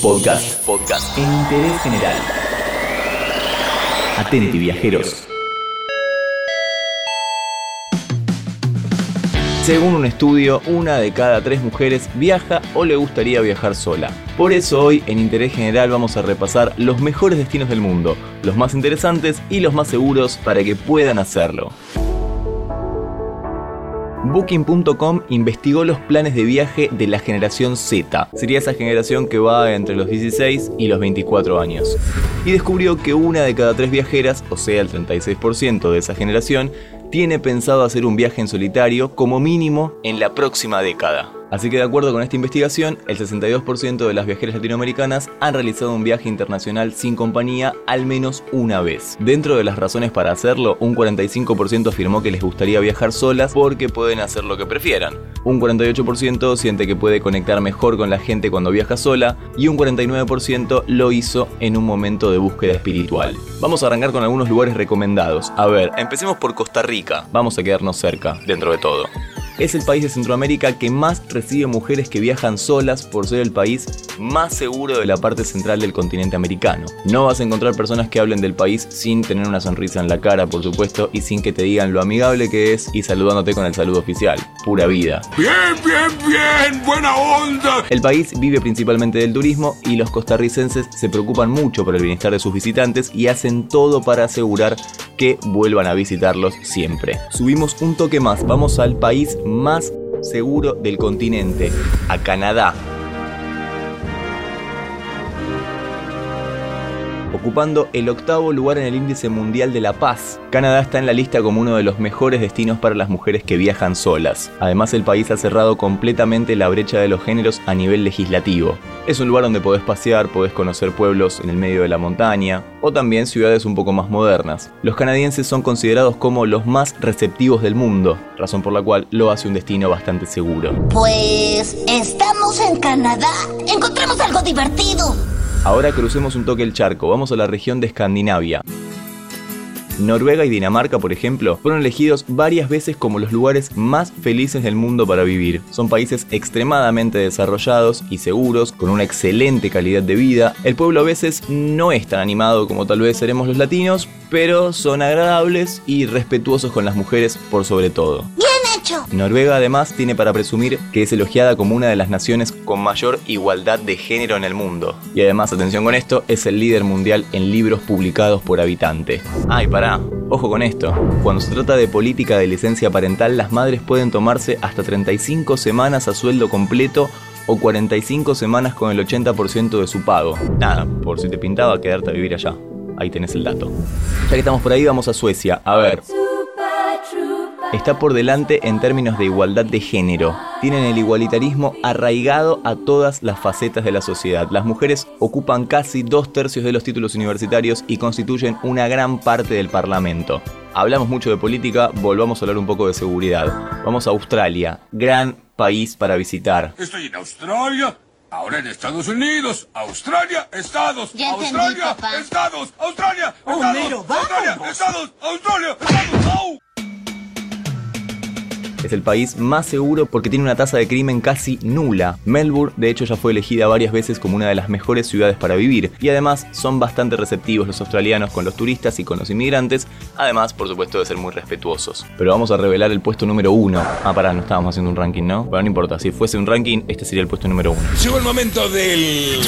Podcast. Podcast. En interés general. Atenti, viajeros. Según un estudio, una de cada tres mujeres viaja o le gustaría viajar sola. Por eso hoy en Interés General vamos a repasar los mejores destinos del mundo, los más interesantes y los más seguros para que puedan hacerlo. Booking.com investigó los planes de viaje de la generación Z. Sería esa generación que va entre los 16 y los 24 años. Y descubrió que una de cada tres viajeras, o sea el 36% de esa generación, tiene pensado hacer un viaje en solitario como mínimo en la próxima década. Así que de acuerdo con esta investigación, el 62% de las viajeras latinoamericanas han realizado un viaje internacional sin compañía al menos una vez. Dentro de las razones para hacerlo, un 45% afirmó que les gustaría viajar solas porque pueden hacer lo que prefieran. Un 48% siente que puede conectar mejor con la gente cuando viaja sola y un 49% lo hizo en un momento de búsqueda espiritual. Vamos a arrancar con algunos lugares recomendados. A ver, empecemos por Costa Rica. Vamos a quedarnos cerca, dentro de todo es el país de Centroamérica que más recibe mujeres que viajan solas por ser el país más seguro de la parte central del continente americano. No vas a encontrar personas que hablen del país sin tener una sonrisa en la cara, por supuesto, y sin que te digan lo amigable que es y saludándote con el saludo oficial. Pura vida. Bien, bien, bien, buena onda. El país vive principalmente del turismo y los costarricenses se preocupan mucho por el bienestar de sus visitantes y hacen todo para asegurar que vuelvan a visitarlos siempre. Subimos un toque más, vamos al país más seguro del continente, a Canadá. Ocupando el octavo lugar en el índice mundial de la paz. Canadá está en la lista como uno de los mejores destinos para las mujeres que viajan solas. Además, el país ha cerrado completamente la brecha de los géneros a nivel legislativo. Es un lugar donde podés pasear, podés conocer pueblos en el medio de la montaña o también ciudades un poco más modernas. Los canadienses son considerados como los más receptivos del mundo, razón por la cual lo hace un destino bastante seguro. Pues estamos en Canadá. Encontramos algo divertido. Ahora crucemos un toque el charco, vamos a la región de Escandinavia. Noruega y Dinamarca, por ejemplo, fueron elegidos varias veces como los lugares más felices del mundo para vivir. Son países extremadamente desarrollados y seguros, con una excelente calidad de vida. El pueblo a veces no es tan animado como tal vez seremos los latinos, pero son agradables y respetuosos con las mujeres por sobre todo. Noruega además tiene para presumir que es elogiada como una de las naciones con mayor igualdad de género en el mundo. Y además, atención con esto, es el líder mundial en libros publicados por habitante. Ay, pará, ojo con esto. Cuando se trata de política de licencia parental, las madres pueden tomarse hasta 35 semanas a sueldo completo o 45 semanas con el 80% de su pago. Nada, por si te pintaba quedarte a vivir allá. Ahí tenés el dato. Ya que estamos por ahí, vamos a Suecia. A ver está por delante en términos de igualdad de género. Tienen el igualitarismo arraigado a todas las facetas de la sociedad. Las mujeres ocupan casi dos tercios de los títulos universitarios y constituyen una gran parte del Parlamento. Hablamos mucho de política, volvamos a hablar un poco de seguridad. Vamos a Australia, gran país para visitar. Estoy en Australia, Ahora en Estados Unidos, Australia, Estados, Australia, Estados, Australia, Estados, Australia, Estados, Australia, Estados, es el país más seguro porque tiene una tasa de crimen casi nula. Melbourne, de hecho, ya fue elegida varias veces como una de las mejores ciudades para vivir. Y además son bastante receptivos los australianos con los turistas y con los inmigrantes. Además, por supuesto, de ser muy respetuosos. Pero vamos a revelar el puesto número uno. Ah, pará, no estábamos haciendo un ranking, ¿no? Bueno, no importa. Si fuese un ranking, este sería el puesto número uno. Llegó el momento del...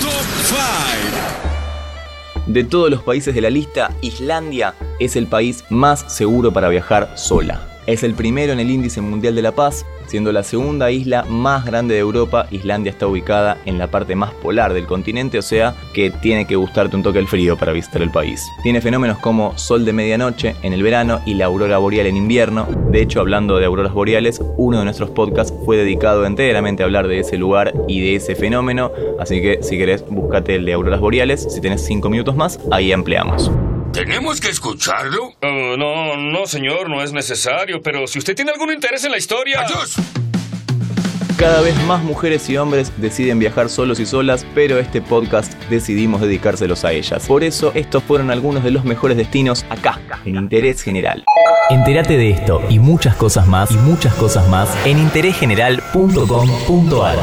Top 5. De todos los países de la lista, Islandia es el país más seguro para viajar sola. Es el primero en el índice mundial de la paz, siendo la segunda isla más grande de Europa. Islandia está ubicada en la parte más polar del continente, o sea que tiene que gustarte un toque el frío para visitar el país. Tiene fenómenos como sol de medianoche en el verano y la aurora boreal en invierno. De hecho, hablando de auroras boreales, uno de nuestros podcasts fue dedicado enteramente a hablar de ese lugar y de ese fenómeno, así que si querés, búscate el de auroras boreales. Si tenés 5 minutos más, ahí ampliamos. ¿Tenemos que escucharlo? Oh, no, no, señor, no es necesario, pero si usted tiene algún interés en la historia... ¡Adiós! Cada vez más mujeres y hombres deciden viajar solos y solas, pero este podcast decidimos dedicárselos a ellas. Por eso, estos fueron algunos de los mejores destinos acá, en Interés General. Entérate de esto y muchas cosas más, y muchas cosas más en interésgeneral.com.ar.